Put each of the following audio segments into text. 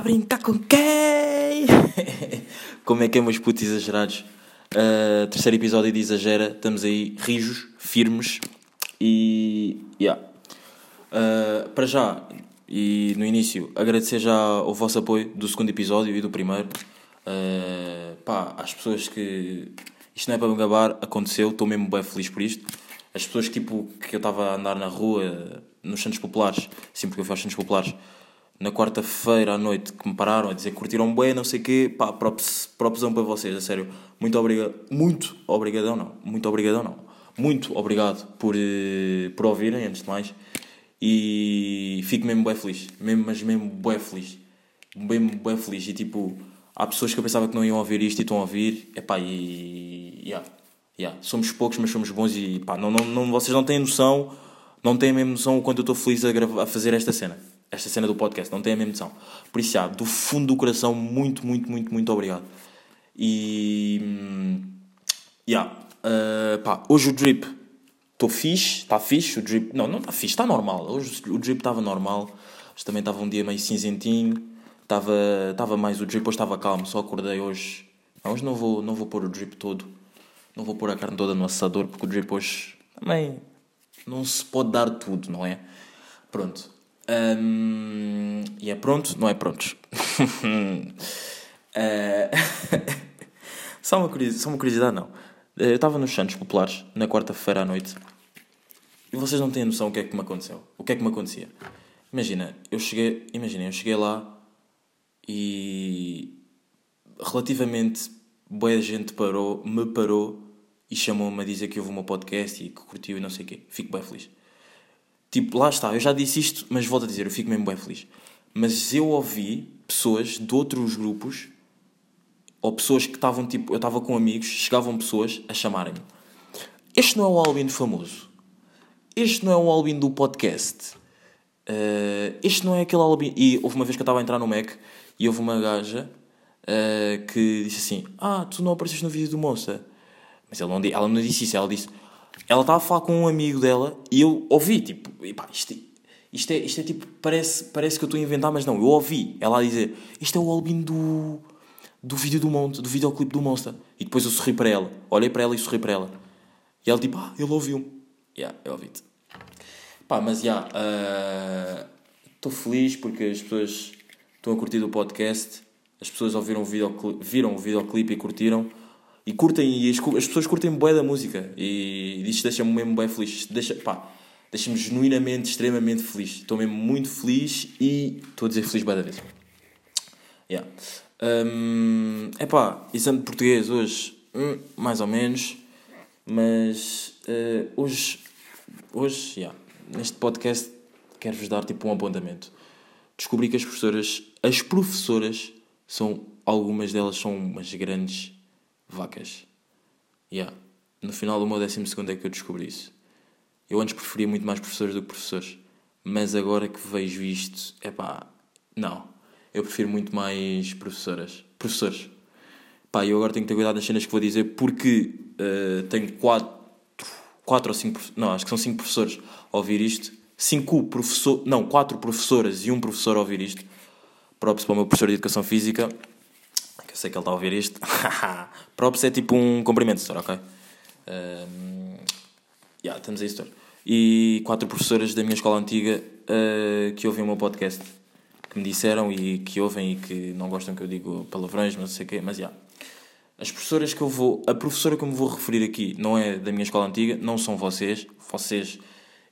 brincar com quem? Como é que é, meus putos exagerados? Uh, terceiro episódio de Exagera, estamos aí rijos, firmes e. Yeah. Uh, para já, e no início, agradecer já o vosso apoio do segundo episódio e do primeiro. Uh, pá, às pessoas que. Isto não é para me gabar, aconteceu, estou mesmo bem feliz por isto. As pessoas tipo, que eu estava a andar na rua, nos centros populares, sempre que eu fui aos centros populares, na quarta-feira à noite que me pararam a dizer que curtiram bem, não sei o quê, pá, propusão para vocês, a sério. Muito obrigado, muito obrigadão não, muito obrigadão não. Muito obrigado por, eh, por ouvirem, antes de mais. E fico mesmo bem feliz, mesmo, mas mesmo bem feliz. Mesmo bem feliz. E tipo, há pessoas que eu pensava que não iam ouvir isto e estão a ouvir, epá, e. Yeah, yeah. Somos poucos, mas somos bons e pá, não, não, não, vocês não têm noção, não têm a mesma noção o quanto eu estou feliz a, gravar, a fazer esta cena esta cena do podcast, não tem a mesma noção. Por isso, já, do fundo do coração, muito, muito, muito, muito obrigado. E. Hum, yeah, uh, pá, hoje o drip, estou fixe, está fixe. O drip, não, não está fixe, está normal. Hoje o drip estava normal. Hoje também estava um dia meio cinzentinho. Estava, estava mais o drip, hoje estava calmo. Só acordei hoje. Não, hoje não vou, não vou pôr o drip todo. Não vou pôr a carne toda no assador, porque o drip hoje também não se pode dar tudo, não é? Pronto. Um, e é pronto? Não é prontos. uh, só, uma curiosidade, só uma curiosidade, não. Eu estava nos Santos Populares na quarta-feira à noite e vocês não têm noção o que é que me aconteceu. O que é que me acontecia? Imagina, eu cheguei, imagina, eu cheguei lá e relativamente boa gente parou, me parou e chamou-me a dizer que houve meu podcast e que curtiu e não sei o quê. Fico bem feliz. Tipo, lá está, eu já disse isto, mas volto a dizer, eu fico mesmo bem feliz. Mas eu ouvi pessoas de outros grupos, ou pessoas que estavam tipo, eu estava com amigos, chegavam pessoas a chamarem-me. Este não é o Albin famoso. Este não é o Albin do podcast. Uh, este não é aquele Albin. E houve uma vez que eu estava a entrar no Mac e houve uma gaja uh, que disse assim: Ah, tu não apareceste no vídeo do Moça. Mas ela não, ela não disse isso, ela disse: ela estava a falar com um amigo dela e eu ouvi, tipo, epá, isto, isto, é, isto é tipo, parece, parece que eu estou a inventar, mas não, eu ouvi ela a dizer, isto é o Albino do, do vídeo do Monte, do videoclipe do Monster. E depois eu sorri para ela, olhei para ela e sorri para ela. E ela tipo, ah, ele ouviu-me. Yeah, eu ouvi-te. Pá, mas já, yeah, estou uh, feliz porque as pessoas estão a curtir o podcast, as pessoas ouviram o videoclipe, viram o videoclipe e curtiram. E curtem, e as, as pessoas curtem bué da música. E isto deixa-me mesmo bem feliz. Deixa, pá, deixa-me genuinamente, extremamente feliz. Estou mesmo muito feliz e estou a dizer feliz bué da vez. Yeah. Um, epá, exame de português hoje, hum, mais ou menos. Mas uh, hoje, hoje, yeah, neste podcast, quero-vos dar tipo um apontamento. Descobri que as professoras, as professoras, são, algumas delas são umas grandes vacas. Yeah. No final do meu décimo segundo é que eu descobri isso. Eu antes preferia muito mais professores do que professores. Mas agora que vejo isto, é pá, não. Eu prefiro muito mais professoras. Professores. Pá, eu agora tenho que ter cuidado nas cenas que vou dizer porque uh, tenho quatro, quatro ou cinco, não, acho que são cinco professores a ouvir isto. Cinco professores, não, quatro professoras e um professor a ouvir isto. Próprio para o meu professor de Educação Física que eu sei que ele está a ouvir isto. Props é tipo um cumprimento, Sr. ok? Um, yeah, estamos aí, Sr. E quatro professoras da minha escola antiga uh, que ouvem o meu podcast, que me disseram e que ouvem e que não gostam que eu digo palavrões, mas não sei o quê, mas já. Yeah. As professoras que eu vou. A professora que eu me vou referir aqui não é da minha escola antiga, não são vocês. Vocês,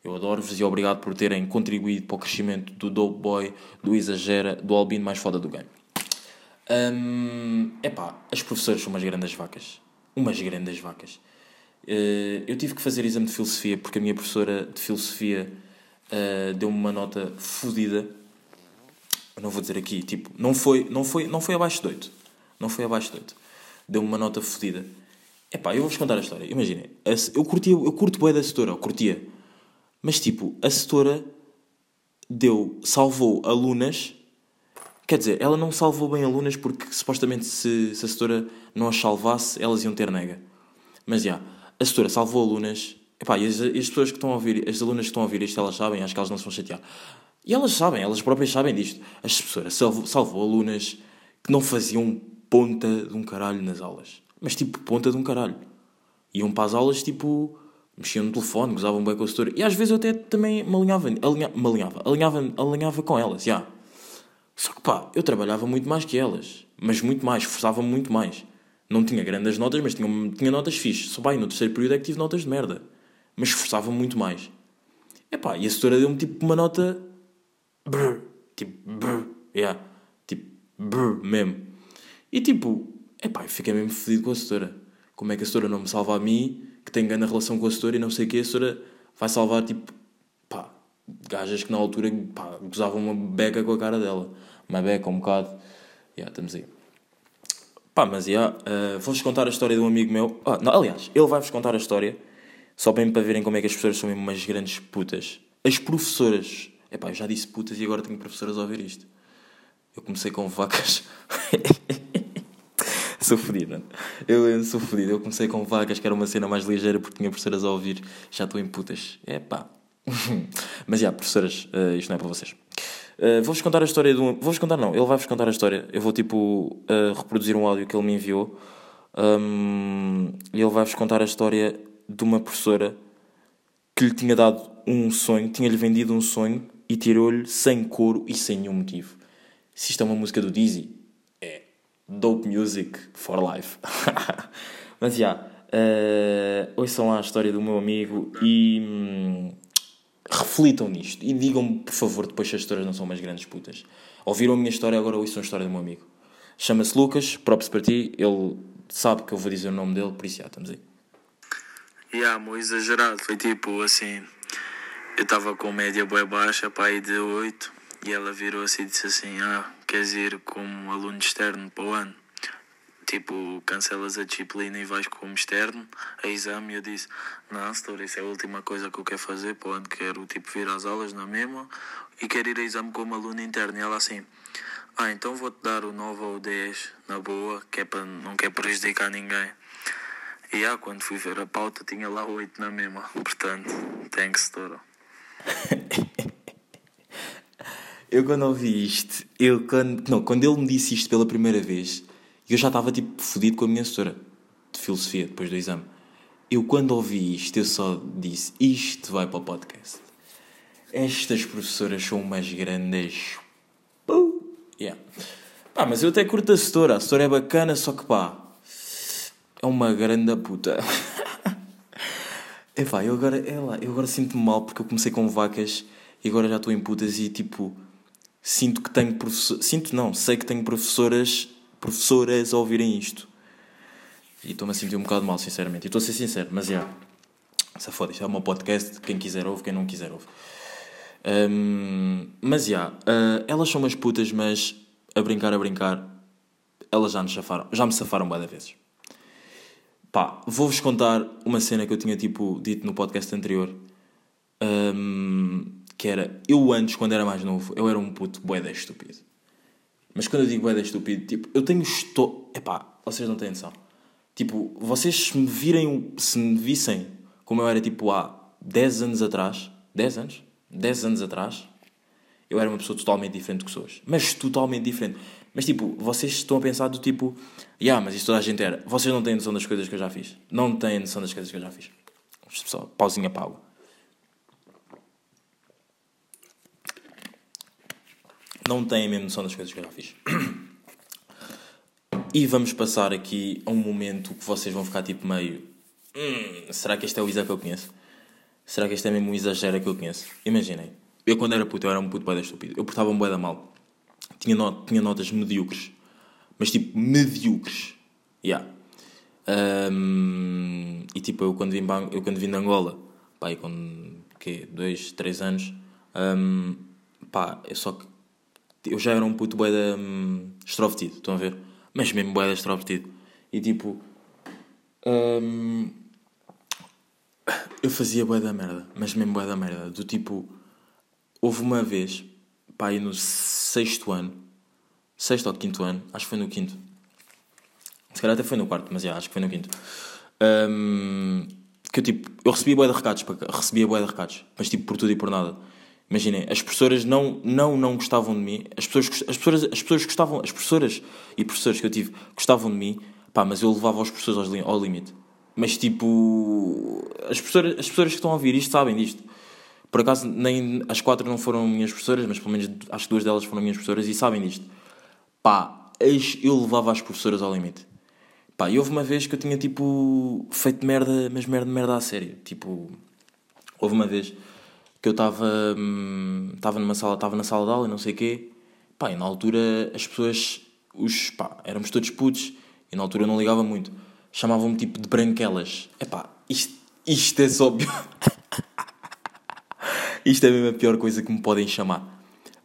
eu adoro-vos e obrigado por terem contribuído para o crescimento do Dope Boy, do Exagera, do Albino mais foda do game. Um, epá, as professoras são umas grandes vacas. Umas grandes vacas. Uh, eu tive que fazer exame de filosofia porque a minha professora de filosofia uh, deu-me uma nota fodida. Eu não vou dizer aqui, tipo, não foi, não foi, não foi abaixo de 8. Não foi abaixo de 8. Deu-me uma nota fodida. Epá, eu vou-vos contar a história. Imaginem, eu, curtia, eu curto bem da setora, eu curtia. Mas tipo, a setora deu, salvou alunas Quer dizer, ela não salvou bem alunas porque supostamente se, se a setora não as salvasse, elas iam ter nega. Mas já, yeah, a setora salvou alunas. Epá, e as, as pessoas que estão a ouvir, as alunas que estão a ouvir isto, elas sabem, acho que elas não se vão chatear. E elas sabem, elas próprias sabem disto. As professoras salvou, salvou alunas que não faziam ponta de um caralho nas aulas. Mas tipo, ponta de um caralho. Iam para as aulas, tipo, mexiam no telefone, gozavam bem com a setora. E às vezes eu até também me alinhava, alinha, me alinhava, alinhava, alinhava com elas, já. Yeah. Só que pá, eu trabalhava muito mais que elas. Mas muito mais, esforçava-me muito mais. Não tinha grandes notas, mas tinha, tinha notas fixes. Só bem, no terceiro período é que tive notas de merda. Mas esforçava-me muito mais. Epá, e a setora deu-me tipo uma nota. Brr, tipo, brr, yeah. Tipo, brr mesmo. E tipo, epá, eu fiquei mesmo fedido com a setora. Como é que a setora não me salva a mim, que tenho grande relação com a setora e não sei o que, a setora vai salvar tipo, pá, gajas que na altura, pá, gozavam uma beca com a cara dela. Uma beca, um bocado. Yeah, estamos aí. Pá, mas yeah, uh, vou-vos contar a história de um amigo meu. Ah, não, aliás, ele vai-vos contar a história só bem para verem como é que as professoras são mesmo umas grandes putas. As professoras. Epá, eu já disse putas e agora tenho professoras a ouvir isto. Eu comecei com vacas. sou fodido, eu, sou fodido. Eu comecei com vacas, que era uma cena mais ligeira porque tinha professoras a ouvir. Já estou em putas. É pá. Mas já, yeah, professoras, uh, isto não é para vocês. Uh, vou-vos contar a história de um. Vou-vos contar, não. Ele vai-vos contar a história. Eu vou, tipo, uh, reproduzir um áudio que ele me enviou. Um, e ele vai-vos contar a história de uma professora que lhe tinha dado um sonho, tinha-lhe vendido um sonho e tirou-lhe sem coro e sem nenhum motivo. Se isto é uma música do Dizzy, é Dope Music for Life. Mas já, yeah, uh, ouçam lá a história do meu amigo e hum, reflitam nisto. E digam-me, por favor, depois se as histórias não são mais grandes putas. Ouviram a minha história, agora ouçam a história do meu amigo. Chama-se Lucas, próprio para ti, ele sabe que eu vou dizer o nome dele, por isso já, estamos aí. Yeah, muito exagerado. Foi tipo assim. Eu estava com média boa baixa, pai de 8, e ela virou-se e disse assim: Ah, queres ir como aluno externo para o ano? Tipo, cancelas a disciplina e vais como externo a exame. Eu disse: Não, setor, isso é a última coisa que eu quero fazer para o ano. Quero tipo vir às aulas na mesma e quero ir a exame como aluno interno. E ela assim: Ah, então vou-te dar o 9 ou o 10 na boa, que é para não quer prejudicar ninguém. E ah, quando fui ver a pauta tinha lá oito na mesma. Portanto, thanks, Toro. eu quando ouvi isto, eu quando, não, quando ele me disse isto pela primeira vez, eu já estava tipo fodido com a minha assessora de filosofia depois do exame. Eu quando ouvi isto, eu só disse: isto vai para o podcast. Estas professoras são umas grandes. Yeah. Pá, mas eu até curto a assessora. A assessora é bacana, só que pá, é uma grande puta. Epá, eu agora, é lá, eu agora sinto-me mal porque eu comecei com vacas e agora já estou em putas e tipo, sinto que tenho professor, sinto não, sei que tenho professoras, professoras ouvirem isto. E estou-me a sentir um bocado mal, sinceramente. E estou a ser sincero, mas já. Essa foda, isto é o meu podcast, quem quiser ouve, quem não quiser ouve. Um, mas já, uh, elas são umas putas, mas a brincar, a brincar, elas já, nos safaram, já me safaram várias vezes. Pá, vou-vos contar uma cena que eu tinha tipo dito no podcast anterior. Um, que era, eu antes, quando era mais novo, eu era um puto boeda estúpido. Mas quando eu digo boeda estúpido, tipo, eu tenho estou. Epá, vocês não têm noção. Tipo, vocês se me virem, se me vissem como eu era tipo há 10 anos atrás, 10 anos? 10 anos atrás, eu era uma pessoa totalmente diferente do que sou hoje. Mas totalmente diferente. Mas tipo, vocês estão a pensar do tipo, ah, yeah, mas isso toda a gente era. Vocês não têm noção das coisas que eu já fiz. Não têm noção das coisas que eu já fiz. Só, pausinha para água. Não têm mesmo noção das coisas que eu já fiz. E vamos passar aqui a um momento que vocês vão ficar tipo meio. Hum, será que este é o Isa que eu conheço? Será que este é mesmo o exagero que eu conheço? Imaginem. Eu quando era puto, eu era um puto boeda estúpido. Eu portava-me boeda mal tinha, not tinha notas medíocres. Mas tipo, medíocres. Yeah. Um, e tipo, eu quando vim, eu quando vim de Angola, pá, com quê? dois, três anos, um, pá, eu só eu já era um puto boeda um, extrovertido, estão a ver? Mas mesmo boeda extrovertido. E tipo, um, eu fazia boeda merda, mas mesmo boeda merda. Do tipo, houve uma vez, pá, aí no sexto ano, sexto ou quinto ano, acho que foi no quinto. Se calhar até foi no quarto, mas já, acho que foi no quinto. Um, que eu tipo, eu recebia boia de recados, recebia boia de recados, mas tipo por tudo e por nada. Imaginem, as professoras não, não, não gostavam de mim, as pessoas, as, pessoas, as pessoas gostavam, as professoras e professores que eu tive gostavam de mim, pá, mas eu levava os professores ao, ao limite. Mas tipo, as professoras, as professoras que estão a ouvir isto sabem disto. Por acaso, nem as quatro não foram minhas professoras, mas pelo menos acho que duas delas foram minhas professoras e sabem disto. Pá, eu levava as professoras ao limite. Pá, e houve uma vez que eu tinha tipo feito merda, mas merda, merda a sério. Tipo, houve uma vez que eu estava estava hum, numa sala, estava na sala de aula e não sei o quê. Pá, e na altura as pessoas, os, pá, éramos todos putos e na altura eu não ligava muito. Chamavam-me tipo de branquelas. É pá, isto, isto é só pior. isto é mesmo a pior coisa que me podem chamar.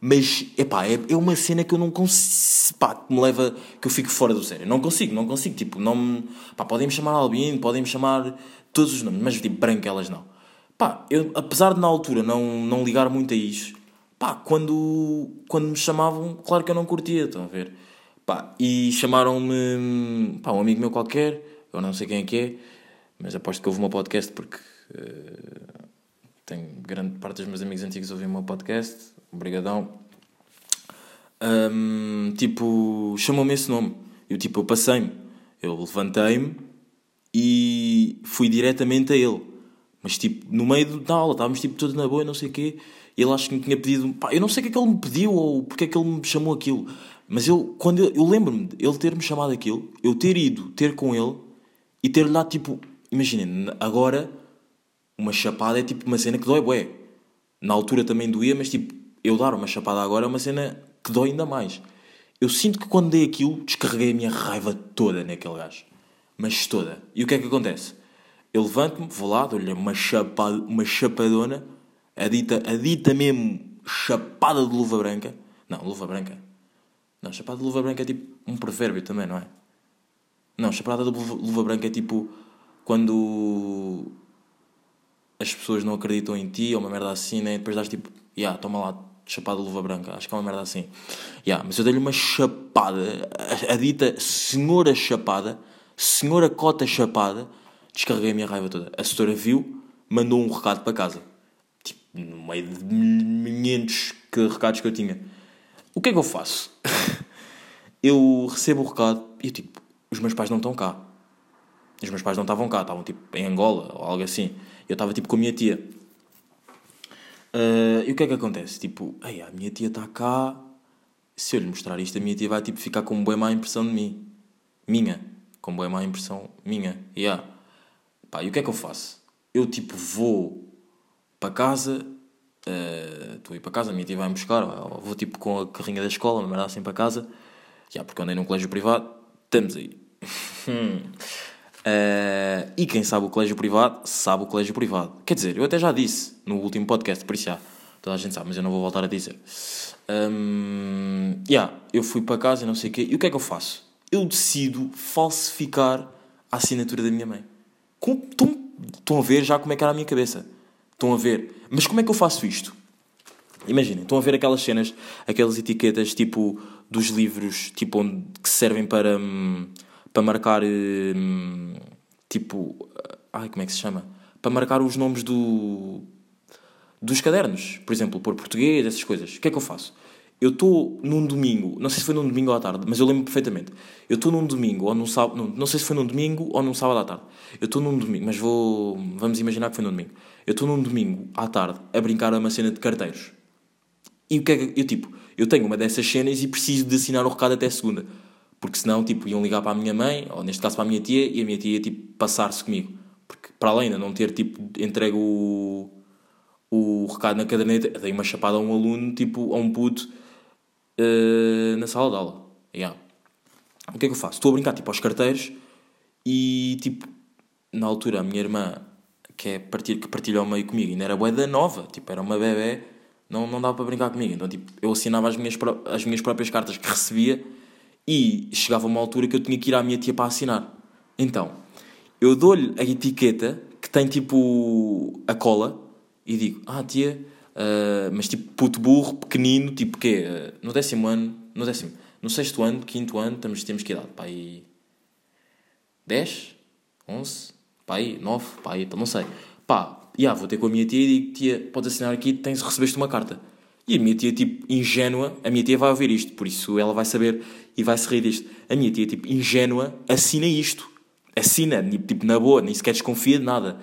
Mas, epá, é, é uma cena que eu não consigo, pá, que me leva, que eu fico fora do sério. Não consigo, não consigo, tipo, não me, pá, podem-me chamar Albino, podem-me chamar todos os nomes, mas tipo, branquelas não. Pá, eu, apesar de na altura não, não ligar muito a isso, pá, quando, quando me chamavam, claro que eu não curtia, estão a ver? Pá, e chamaram-me, pá, um amigo meu qualquer, eu não sei quem é que é, mas aposto que houve um podcast porque uh, tenho grande parte dos meus amigos antigos ouvir o meu podcast, obrigadão. Um, tipo, chamou-me esse nome, eu tipo, eu passei-me, eu levantei-me e fui diretamente a ele mas tipo, no meio da aula, estávamos tipo todos na boa e não sei o quê. E ele acho que me tinha pedido. Pá, eu não sei o que é que ele me pediu ou porque é que ele me chamou aquilo. Mas eu, quando eu, eu lembro-me de ele ter-me chamado aquilo, eu ter ido ter com ele e ter-lhe dado tipo. Imaginem, agora uma chapada é tipo uma cena que dói bué. Na altura também doía, mas tipo, eu dar uma chapada agora é uma cena que dói ainda mais. Eu sinto que quando dei aquilo, descarreguei a minha raiva toda naquele gajo. Mas toda. E o que é que acontece? Eu levanto-me, vou lá, dou-lhe uma, uma chapadona, a dita, a dita mesmo chapada de luva branca. Não, luva branca. Não, chapada de luva branca é tipo um provérbio também, não é? Não, chapada de luva, branca é tipo quando as pessoas não acreditam em ti ou uma merda assim, né? E depois dás tipo, ya, yeah, toma lá, chapada de luva branca. Acho que é uma merda assim. Yeah, mas eu dei-lhe uma chapada, a, dita senhora chapada, senhora cota chapada Descarreguei a minha raiva toda. A setora viu, mandou um recado para casa. Tipo, no meio de milhentos recados que eu tinha. O que é que eu faço? eu recebo o recado e eu tipo, os meus pais não estão cá. Os meus pais não estavam cá, estavam tipo em Angola ou algo assim. Eu estava tipo com a minha tia. Uh, e o que é que acontece? Tipo, ei, a minha tia está cá. Se eu lhe mostrar isto, a minha tia vai tipo ficar com uma boa má impressão de mim. Minha. Com uma boa má impressão minha. Yeah. Pá, e o que é que eu faço? Eu tipo vou para casa, uh, estou a ir para casa, a minha tia vai-me buscar, vou tipo com a carrinha da escola, me mandar assim para casa, já porque andei num colégio privado, estamos aí. uh, e quem sabe o colégio privado, sabe o colégio privado. Quer dizer, eu até já disse no último podcast, por isso já, toda a gente sabe, mas eu não vou voltar a dizer. Um, yeah, eu fui para casa não sei o quê, e o que é que eu faço? Eu decido falsificar a assinatura da minha mãe. Estão, estão a ver já como é que era a minha cabeça. Estão a ver. Mas como é que eu faço isto? Imaginem, estão a ver aquelas cenas, aquelas etiquetas tipo dos livros tipo, onde, que servem para, hum, para marcar hum, tipo. Ai, como é que se chama? Para marcar os nomes do, dos cadernos, por exemplo, por português, essas coisas. O que é que eu faço? Eu estou num domingo, não sei se foi num domingo ou à tarde, mas eu lembro perfeitamente. Eu estou num domingo ou num sábado, não, não sei se foi num domingo ou num sábado à tarde. Eu estou num domingo, mas vou, vamos imaginar que foi num domingo. Eu estou num domingo à tarde a brincar a uma cena de carteiros. E o que é que eu tipo, eu tenho uma dessas cenas e preciso de assinar o recado até segunda. Porque senão, tipo, iam ligar para a minha mãe, ou neste caso para a minha tia, e a minha tia ia, tipo, passar-se comigo. Porque, para além de não ter, tipo, entregue o, o recado na caderneta, dei uma chapada a um aluno, tipo, a um puto, uh, na sala de aula. Yeah. O que é que eu faço? Estou a brincar tipo aos carteiros e tipo, na altura a minha irmã, que, é partilha, que partilha ao meio comigo, ainda era boeda nova, tipo, era uma bebê, não, não dava para brincar comigo. Então tipo, eu assinava as minhas, as minhas próprias cartas que recebia e chegava uma altura que eu tinha que ir à minha tia para assinar. Então, eu dou-lhe a etiqueta que tem tipo a cola e digo: Ah, tia, Uh, mas tipo puto burro, pequenino, tipo quê? Uh, no décimo ano, no décimo, no sexto ano, quinto ano, estamos, temos que idade? Pá, aí 10? 11? Pá, aí 9? Pá, aí, não sei. Pá, yeah, vou ter com a minha tia e digo, tia, podes assinar aqui, tens, recebeste uma carta. E a minha tia, tipo, ingênua, a minha tia vai ouvir isto, por isso ela vai saber e vai se rir disto. A minha tia, tipo, ingênua, assina isto. Assina, tipo, na boa, nem sequer desconfia de nada.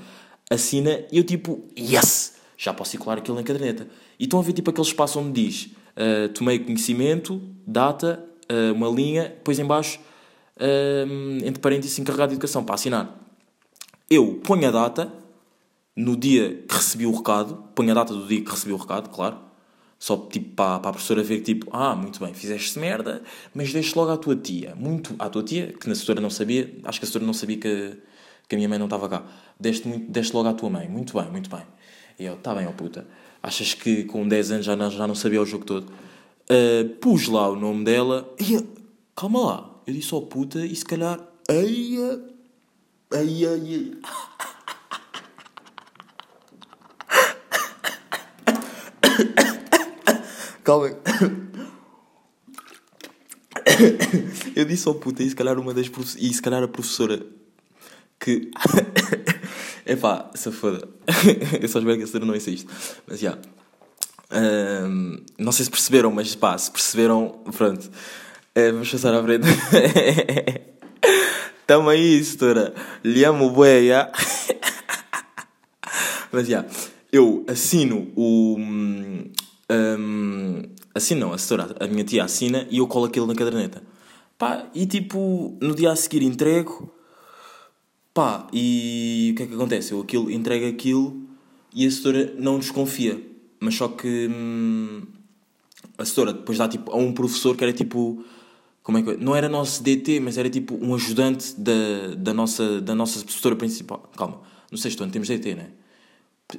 Assina e eu, tipo, yes! Já posso circular aquilo na caderneta. E estão a ver, tipo, aquele espaço onde diz uh, tomei conhecimento, data, uh, uma linha, depois em baixo, uh, entre parênteses, encarregado de educação, para assinar. Eu ponho a data, no dia que recebi o recado, ponho a data do dia que recebi o recado, claro, só tipo para, para a professora ver que tipo, ah, muito bem, fizeste merda, mas deixe logo à tua tia, muito à tua tia, que na assessora não sabia, acho que a assessora não sabia que, que a minha mãe não estava cá, deste, muito, deste logo à tua mãe, muito bem, muito bem. E eu, tá bem, ó puta, achas que com 10 anos já não, já não sabia o jogo todo? Uh, pus lá o nome dela e calma lá, eu disse ó oh, puta e se calhar, ai, ai, ai. Calma. Eu disse ao puta e se calhar uma das. E se calhar a professora que. É pá, se foda. Eu só espero que senhora não isto. Mas já. Yeah. Um, não sei se perceberam, mas pá, se perceberam, pronto. Uh, vamos passar à frente. Tamo aí, setora. Lhe amo, bué. Mas já. Yeah, eu assino o, um, assim não, a assessora, a minha tia assina e eu colo aquilo na caderneta. Pá, e tipo, no dia a seguir entrego, pá, e o que é que acontece? Eu aquilo, entrego aquilo e a assessora não desconfia. Mas só que hum, a assessora depois dá tipo a um professor que era tipo. Como é que Não era nosso DT, mas era tipo um ajudante da, da, nossa, da nossa professora principal. Calma, no sexto ano temos DT, não é?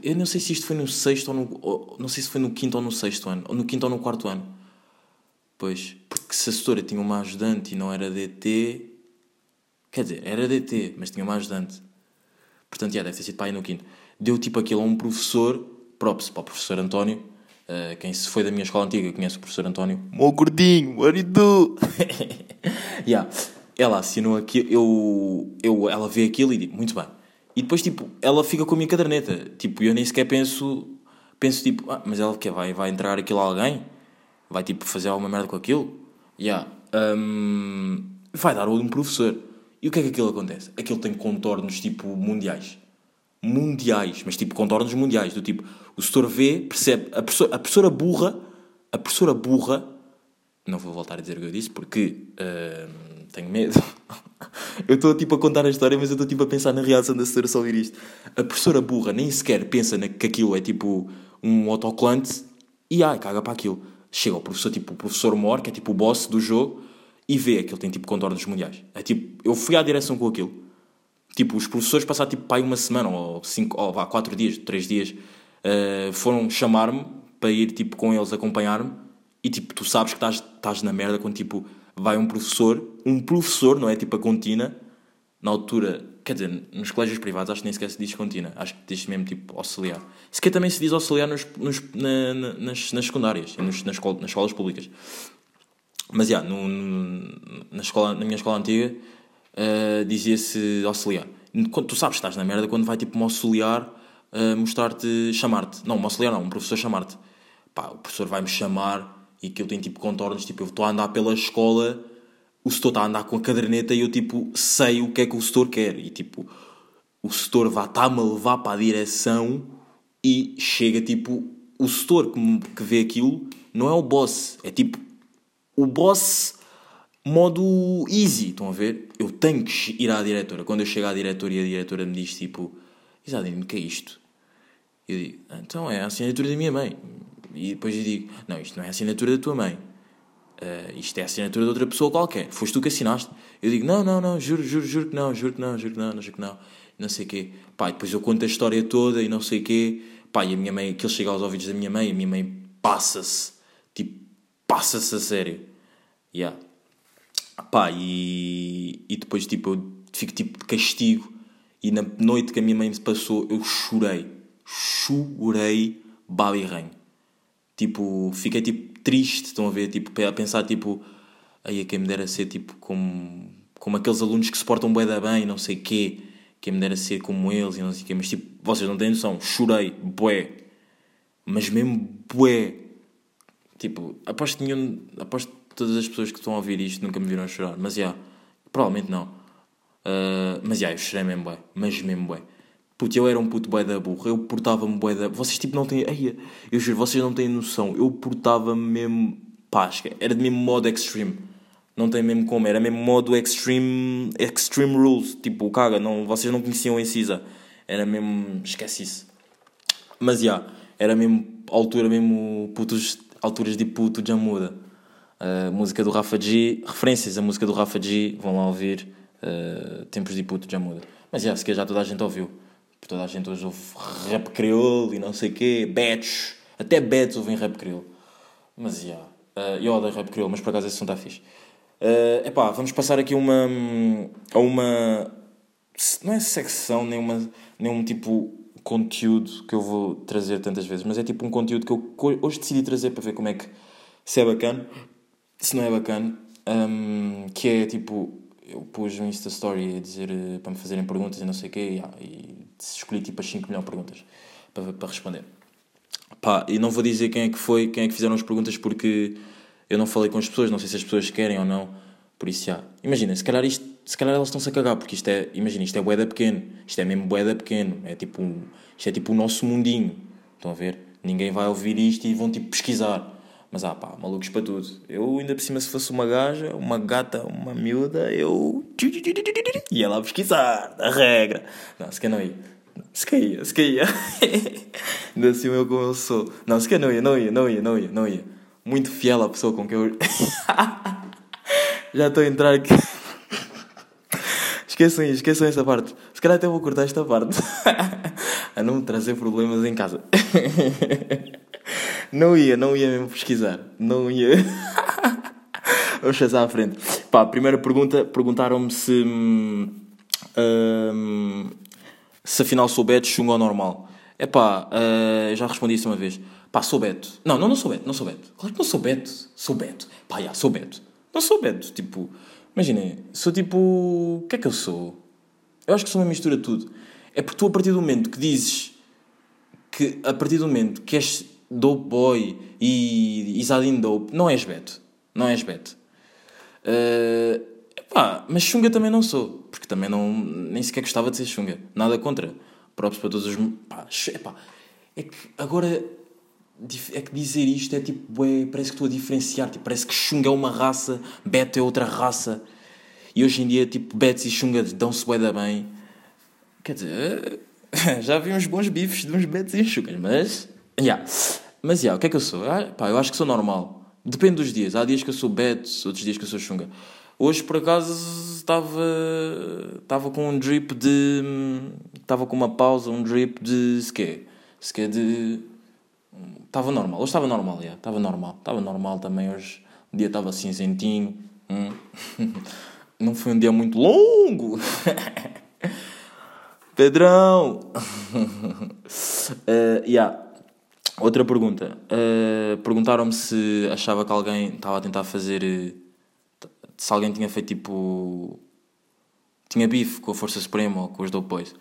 Eu não sei se isto foi no sexto ou no. Ou, não sei se foi no quinto ou no sexto ano. Ou no quinto ou no quarto ano. Pois. Porque se a assessora tinha uma ajudante e não era DT. Quer dizer, era DT, mas tinha uma ajudante. Portanto, já, deve ter sido para aí no quinto. Deu tipo aquilo a um professor, props para o professor António. Uh, quem se foi da minha escola antiga conhece o professor António. Mó gordinho, what you do? yeah. Ela assinou aquilo, eu, eu, ela vê aquilo e diz, muito bem e depois, tipo, ela fica com a minha caderneta. Tipo, eu nem sequer penso, penso tipo, ah, mas ela que vai, vai entrar aquilo a alguém? Vai, tipo, fazer alguma merda com aquilo? Yeah. Um, vai dar um professor. E o que é que aquilo acontece? Aquilo tem contornos, tipo, mundiais. Mundiais, mas tipo, contornos mundiais. Do tipo, o setor vê, percebe, a professora, a professora burra, a professora burra, não vou voltar a dizer o que eu disse porque uh, tenho medo. eu estou tipo a contar a história, mas eu estou tipo a pensar na reação da senhora só ouvir isto. A professora burra nem sequer pensa na, que aquilo é tipo um autocolante e ai, caga para aquilo. Chega o professor, tipo o professor Mor, que é tipo o boss do jogo, e vê ele tem tipo contornos mundiais. É tipo, eu fui à direção com aquilo. Tipo, os professores passaram tipo aí uma semana, ou cinco, ou vá, quatro dias, três dias, uh, foram chamar-me para ir tipo com eles acompanhar-me. E tipo, tu sabes que estás, estás na merda quando tipo vai um professor, um professor, não é tipo a contina, na altura, quer dizer, nos colégios privados acho que nem sequer se diz contina, acho que diz mesmo tipo auxiliar. Sequer também se diz auxiliar nos, nos na, na, nas, nas secundárias, nos, nas, nas escolas públicas. Mas, já, na, escola, na minha escola antiga uh, dizia-se auxiliar. Quando, tu sabes que estás na merda quando vai tipo um auxiliar uh, mostrar-te, chamar-te. Não, um auxiliar não, um professor chamar-te. Pá, o professor vai-me chamar e que eu tenho tipo contornos, tipo, eu estou a andar pela escola, o setor está a andar com a caderneta e eu tipo sei o que é que o setor quer e tipo o setor vai estar-me a levar para a direção e chega tipo o setor que, que vê aquilo não é o boss, é tipo o boss modo easy, estão a ver? Eu tenho que ir à diretora. Quando eu chego à diretora e a diretora me diz tipo, Isadine, o que é isto? Eu digo, então é a assinatura da minha mãe. E depois eu digo: Não, isto não é a assinatura da tua mãe. Uh, isto é a assinatura de outra pessoa qualquer. Foste tu que assinaste. Eu digo: Não, não, não, juro, juro, juro que não, juro que não, juro que não, juro que não. Não sei o quê. Pá, e depois eu conto a história toda e não sei o quê. Pá, e a minha mãe, aquilo chega aos ouvidos da minha mãe, a minha mãe passa-se. Passa-se a sério. Yeah. Pá, e, e depois, tipo, eu fico tipo de castigo. E na noite que a minha mãe me passou, eu chorei. Chorei, baba e ranho. Tipo, fiquei tipo triste, estão a ver? Tipo, a pensar tipo, aí a quem me dera ser tipo como, como aqueles alunos que se portam bem da bem, não sei quê, quem me dera ser como eles e não sei quê, mas tipo, vocês não têm noção, chorei, bué, mas mesmo bué. Tipo, aposto que nenhum, aposto que todas as pessoas que estão a ouvir isto nunca me viram chorar, mas já, yeah, provavelmente não. Uh, mas já, yeah, eu chorei mesmo bué, mas mesmo bué. Puto, eu era um puto bué da burra, eu portava-me bué da... Vocês tipo não têm... Ei, eu juro, vocês não têm noção, eu portava-me mesmo... Pasca, era de mesmo modo extreme. Não tem mesmo como, era mesmo modo extreme, extreme rules. Tipo, caga, não, vocês não conheciam em Cisa. Era mesmo, esquece isso. Mas já, yeah, era mesmo altura mesmo putos, alturas de puto já muda. Uh, música do Rafa G, referências à música do Rafa G, vão lá ouvir. Uh, tempos de puto já muda. Mas yeah, se calhar já toda a gente ouviu. Toda a gente hoje ouve rap crioulo e não sei o quê, bets, até bets ouvem rap crioulo. Mas yeah, uh, eu odeio rap crioulo, mas por acaso esse som está fixe. Uh, epá, vamos passar aqui uma, a uma. Não é secção, nem, uma, nem um tipo conteúdo que eu vou trazer tantas vezes, mas é tipo um conteúdo que eu hoje decidi trazer para ver como é que. se é bacana, se não é bacana. Um, que é tipo. Eu pus um Insta Story a dizer uh, para me fazerem perguntas e não sei o quê, e, yeah, e escolhi tipo as 5 milhões de perguntas para, para responder. Pá, e não vou dizer quem é que foi, quem é que fizeram as perguntas porque eu não falei com as pessoas, não sei se as pessoas querem ou não. Por isso, já. Imagina, se calhar, isto, se calhar elas estão-se a cagar, porque isto é, imagina, isto é boeda pequeno. Isto é mesmo boeda pequeno. É tipo, isto é tipo o nosso mundinho. Estão a ver? Ninguém vai ouvir isto e vão tipo pesquisar. Mas ah pá, malucos para tudo. Eu ainda por cima, se fosse uma gaja, uma gata, uma miúda, eu. ia lá pesquisar, a regra. Não, se calhar não ia. Se caía, se caía. ainda assim eu como eu sou. Não, se calhar não ia, não ia, não ia, não ia, não ia muito fiel à pessoa com quem eu. Já estou a entrar aqui. Esqueçam isso, esqueçam essa parte. Se calhar até vou cortar esta parte. a não me trazer problemas em casa. não ia, não ia mesmo pesquisar. Não ia. Vamos passar à frente. Pá, primeira pergunta: perguntaram-me se. Hum, se afinal sou bad, chungo ou normal. É pá, uh, já respondi isso uma vez. Pá, sou Beto. Não, não, não sou Beto, não sou Beto. Claro que não sou Beto. Sou Beto. Pá, já, sou Beto. Não sou Beto. Tipo, imaginem, sou tipo. O que é que eu sou? Eu acho que sou uma mistura de tudo. É porque tu, a partir do momento que dizes que, a partir do momento que és dope boy e Isadin dope, não és Beto. Não és Beto. Uh, pá, mas chunga também não sou. Porque também não, nem sequer gostava de ser chunga. Nada contra. Próprios para todos os. Pá, epá, é que agora é que dizer isto é tipo, ué, parece que estou a diferenciar, tipo, parece que Xunga é uma raça, Beto é outra raça. E hoje em dia, tipo, Betos e Xunga dão-se bué da bem. Quer dizer, já vi uns bons bifes de uns Betos e Xungas, mas. Yeah. Mas, yeah, o que é que eu sou? Ah, pá, eu acho que sou normal. Depende dos dias. Há dias que eu sou Beto, outros dias que eu sou Xunga. Hoje, por acaso, estava estava com um drip de... Estava com uma pausa, um drip de... Se quê? Se quê de Estava normal, hoje estava normal, já. Estava normal. Estava normal também hoje. O dia estava cinzentinho. Hum. Não foi um dia muito longo. Pedrão! uh, yeah. Outra pergunta. Uh, Perguntaram-me se achava que alguém estava a tentar fazer. Se alguém tinha feito tipo. Tinha bife com a Força Suprema ou com os Dope Boys.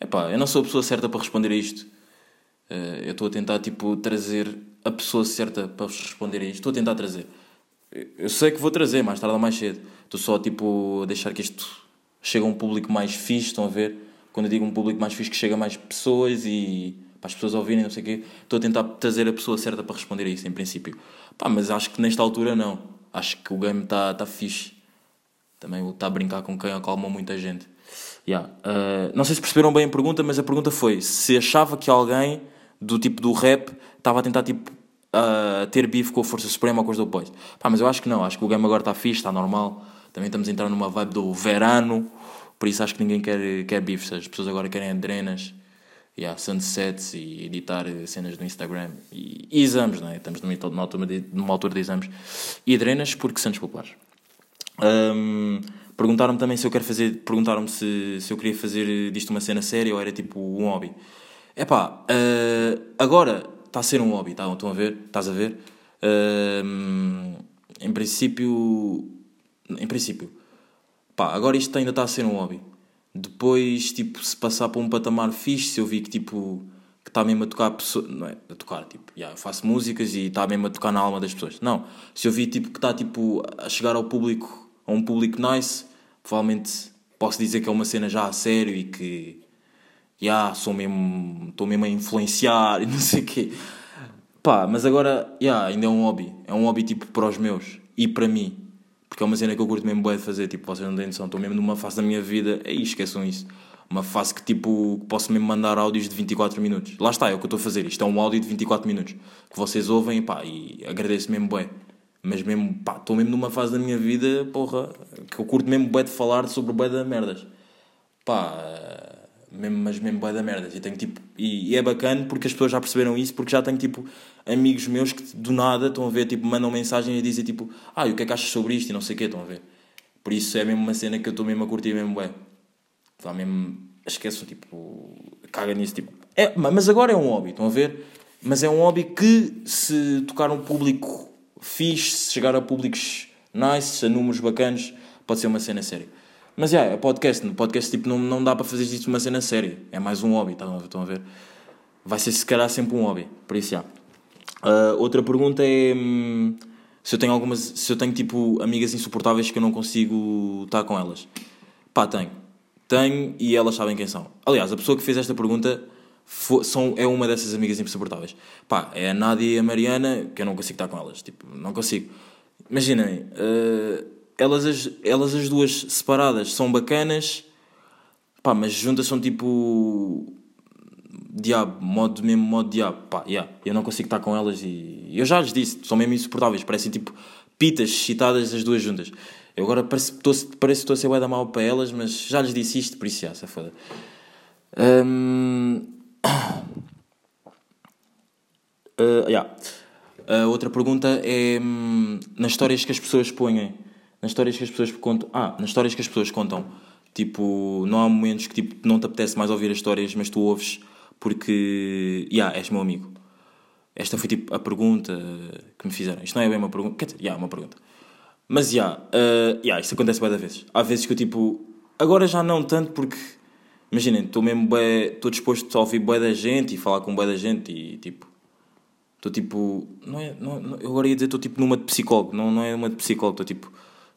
Epá, eu não sou a pessoa certa para responder a isto. Uh, eu estou a tentar tipo, trazer a pessoa certa para vos responder a isto. Estou a tentar trazer. Eu sei que vou trazer mais tarde ou mais cedo. Estou só tipo, a deixar que isto chegue a um público mais fixe. Estão a ver? Quando eu digo um público mais fixe, que chega a mais pessoas e para as pessoas ouvirem, não sei o quê. Estou a tentar trazer a pessoa certa para responder a isso, em princípio. Pá, mas acho que nesta altura não. Acho que o game está tá fixe. Também está a brincar com quem acalma muita gente. Yeah. Uh, não sei se perceberam bem a pergunta, mas a pergunta foi se achava que alguém do tipo do rap, estava a tentar tipo uh, ter bife com a Força Suprema ou com os Boys. Pá, mas eu acho que não, acho que o game agora está fixe, está normal. Também estamos a entrar numa vibe do verano, por isso acho que ninguém quer, quer bifes. As pessoas agora querem adrenas, yeah, sunsets e editar cenas no Instagram e, e exames, não é? Estamos numa, numa, altura de, numa altura de exames. E adrenas porque Santos Populares. Um, perguntaram-me também se eu quero fazer, perguntaram-me se, se eu queria fazer disto uma cena séria ou era tipo um hobby. É pá, uh, agora está a ser um hobby, tá? estão a ver? Estás a ver? Uh, em princípio. Em princípio. Pá, agora isto ainda está a ser um hobby. Depois, tipo, se passar para um patamar fixe, se eu vi que, tipo, que está mesmo a tocar pessoa, não é? A tocar, tipo, yeah, eu faço músicas e está mesmo a tocar na alma das pessoas. Não. Se eu vi, tipo, que está, tipo, a chegar ao público, a um público nice, provavelmente posso dizer que é uma cena já a sério e que, yeah, sou mesmo, estou mesmo a influenciar e não sei o quê. Pá, mas agora, yeah, ainda é um hobby. É um hobby, tipo, para os meus e para mim. Porque é uma cena que eu curto mesmo bem de fazer, tipo, vocês não têm noção, estou mesmo numa fase da minha vida, aí esqueçam isso uma fase que tipo posso mesmo mandar áudios de 24 minutos. Lá está, é o que eu estou a fazer. Isto é um áudio de 24 minutos que vocês ouvem pá, e agradeço mesmo bem. Mas mesmo, pá, estou mesmo numa fase da minha vida, porra, que eu curto mesmo bem de falar sobre bué da merdas. Pá, mesmo, mas mesmo bué da merdas. E, tenho, tipo, e, e, é bacana porque as pessoas já perceberam isso, porque já tenho tipo amigos meus que do nada estão a ver, tipo, mandam mensagem e dizem tipo, ah, e o que é que achas sobre isto e não sei o quê, estão a ver. Por isso é mesmo uma cena que eu estou mesmo a curtir mesmo bem. Vá mesmo. Tipo. Caga nisso, tipo. É, mas agora é um hobby, estão a ver? Mas é um hobby que, se tocar um público fixe, se chegar a públicos nice, a números bacanas, pode ser uma cena séria. Mas yeah, é podcast. No podcast tipo, não, não dá para fazer isto uma cena séria. É mais um hobby, estão? Estão a ver? Vai ser se calhar sempre um hobby. Por isso, já. Yeah. Uh, outra pergunta é hum, se eu tenho algumas. Se eu tenho tipo amigas insuportáveis que eu não consigo estar com elas. Pá, tenho. Tenho e elas sabem quem são. Aliás, a pessoa que fez esta pergunta foi, são, é uma dessas amigas insuportáveis. Pá, é a Nádia e a Mariana, que eu não consigo estar com elas. Tipo, não consigo. Imaginem, uh, elas, as, elas as duas separadas são bacanas, pá, mas juntas são tipo. Diabo, modo mesmo, modo diabo. Pá, yeah, eu não consigo estar com elas e. Eu já lhes disse, são mesmo insuportáveis, parecem tipo pitas excitadas as duas juntas. Eu agora parece, parece que estou a ser da mal para elas, mas já lhes disse isto, por isso já, se foda. Um... Uh, yeah. uh, outra pergunta é um, nas histórias que as pessoas põem, nas histórias que as pessoas contam, ah, nas histórias que as pessoas contam, tipo, não há momentos que tipo, não te apetece mais ouvir as histórias, mas tu ouves porque, yeah, és meu amigo. Esta foi tipo a pergunta que me fizeram. Isto não é bem uma pergunta, quer dizer, yeah, é uma pergunta. Mas, já, yeah, uh, yeah, isto acontece várias vezes. Há vezes que eu, tipo... Agora já não tanto porque... Imaginem, estou mesmo bem... Estou disposto a ouvir bué da gente e falar com bué da gente e, tipo... Estou, tipo... Não é, não, não, eu agora ia dizer estou, tipo, numa de psicólogo. Não, não é uma de psicólogo. Estou, tipo...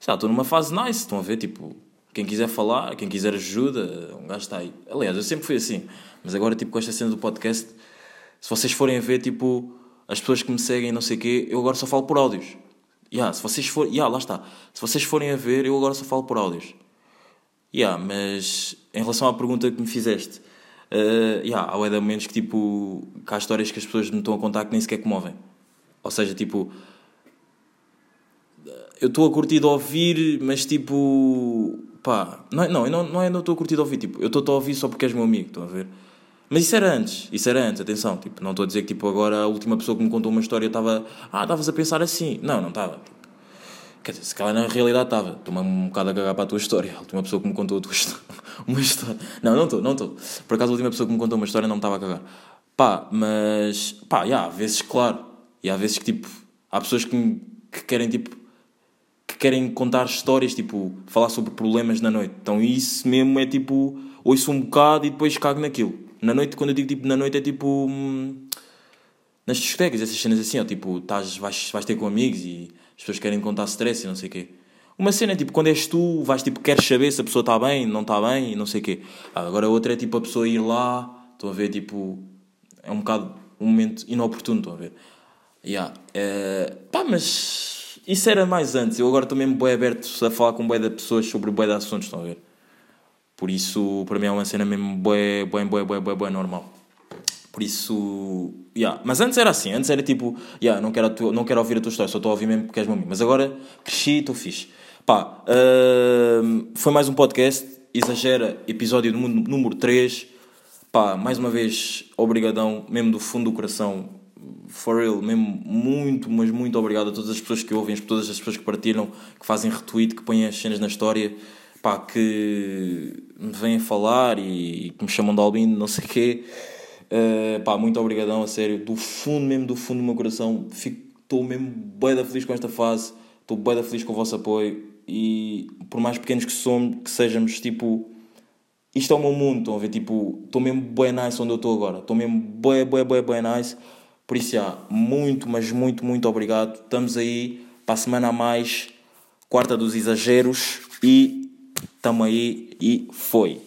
Lá, estou numa fase nice. Estão a ver, tipo... Quem quiser falar, quem quiser ajuda, um gajo está aí. Aliás, eu sempre fui assim. Mas agora, tipo, com esta cena do podcast... Se vocês forem a ver, tipo... As pessoas que me seguem, não sei o quê... Eu agora só falo por áudios Yeah, se vocês forem. Yeah, lá está. Se vocês forem a ver, eu agora só falo por áudios. Yeah, mas em relação à pergunta que me fizeste, uh, yeah, há momentos que tipo. Que há histórias que as pessoas me estão a contar que nem sequer comovem. Ou seja, tipo. Eu estou a curtir de ouvir, mas tipo. Pá. Não, não, não, não é não estou a curtir de ouvir. Tipo, eu estou a ouvir só porque és meu amigo, estão a ver? Mas isso era antes, isso era antes, atenção. Tipo, não estou a dizer que tipo, agora a última pessoa que me contou uma história estava. Ah, estavas a pensar assim. Não, não estava. Tipo, quer dizer, se calhar na realidade estava. Estou-me um bocado a cagar para a tua história. A última pessoa que me contou história. uma história. Não, não estou, não estou. Por acaso a última pessoa que me contou uma história não me estava a cagar. Pá, mas. Pá, já, há vezes, claro. E há vezes que tipo. Há pessoas que, me, que querem tipo. Que querem contar histórias, tipo. Falar sobre problemas na noite. Então isso mesmo é tipo. Ouço um bocado e depois cago naquilo. Na noite, quando eu digo tipo na noite, é tipo. Hum, nas discotecas, essas cenas assim, ó, tipo, estás, vais, vais ter com amigos e as pessoas querem contar stress e não sei o quê. Uma cena é tipo, quando és tu, vais tipo, queres saber se a pessoa está bem, não está bem e não sei o quê. Agora outra é tipo a pessoa ir lá, estou a ver, tipo, é um bocado um momento inoportuno, estou a ver. Yeah. É, pá, mas isso era mais antes. Eu agora estou mesmo bem aberto a falar com bem de pessoas sobre bem de assuntos, estão a ver? Por isso, para mim é uma cena mesmo bué, bué, bué, bué, bué, bué normal. Por isso, yeah. mas antes era assim, antes era tipo, yeah, não, quero não quero ouvir a tua história, só estou a ouvir mesmo porque és meu amigo. Mas agora cresci e estou fixe. Pá, uh, foi mais um podcast, Exagera, episódio número 3. Pá, mais uma vez, obrigadão, mesmo do fundo do coração, for real, mesmo muito, mas muito obrigado a todas as pessoas que ouvem, a todas as pessoas que partilham, que fazem retweet, que põem as cenas na história pá, que me vêm falar e, que me chamam de albino, não sei o quê. Uh, pá, muito obrigadão, a sério, do fundo mesmo, do fundo do meu coração. Estou mesmo bem feliz com esta fase, estou bem feliz com o vosso apoio e por mais pequenos que somos, que sejamos, tipo, isto é o meu mundo, estão a ver? Tipo, estou mesmo bem nice onde eu estou agora. Estou mesmo bem, bem, bem, bem nice. Por isso, já, muito, mas muito, muito obrigado. Estamos aí para a semana a mais, quarta dos exageros. E estamos aí e foi.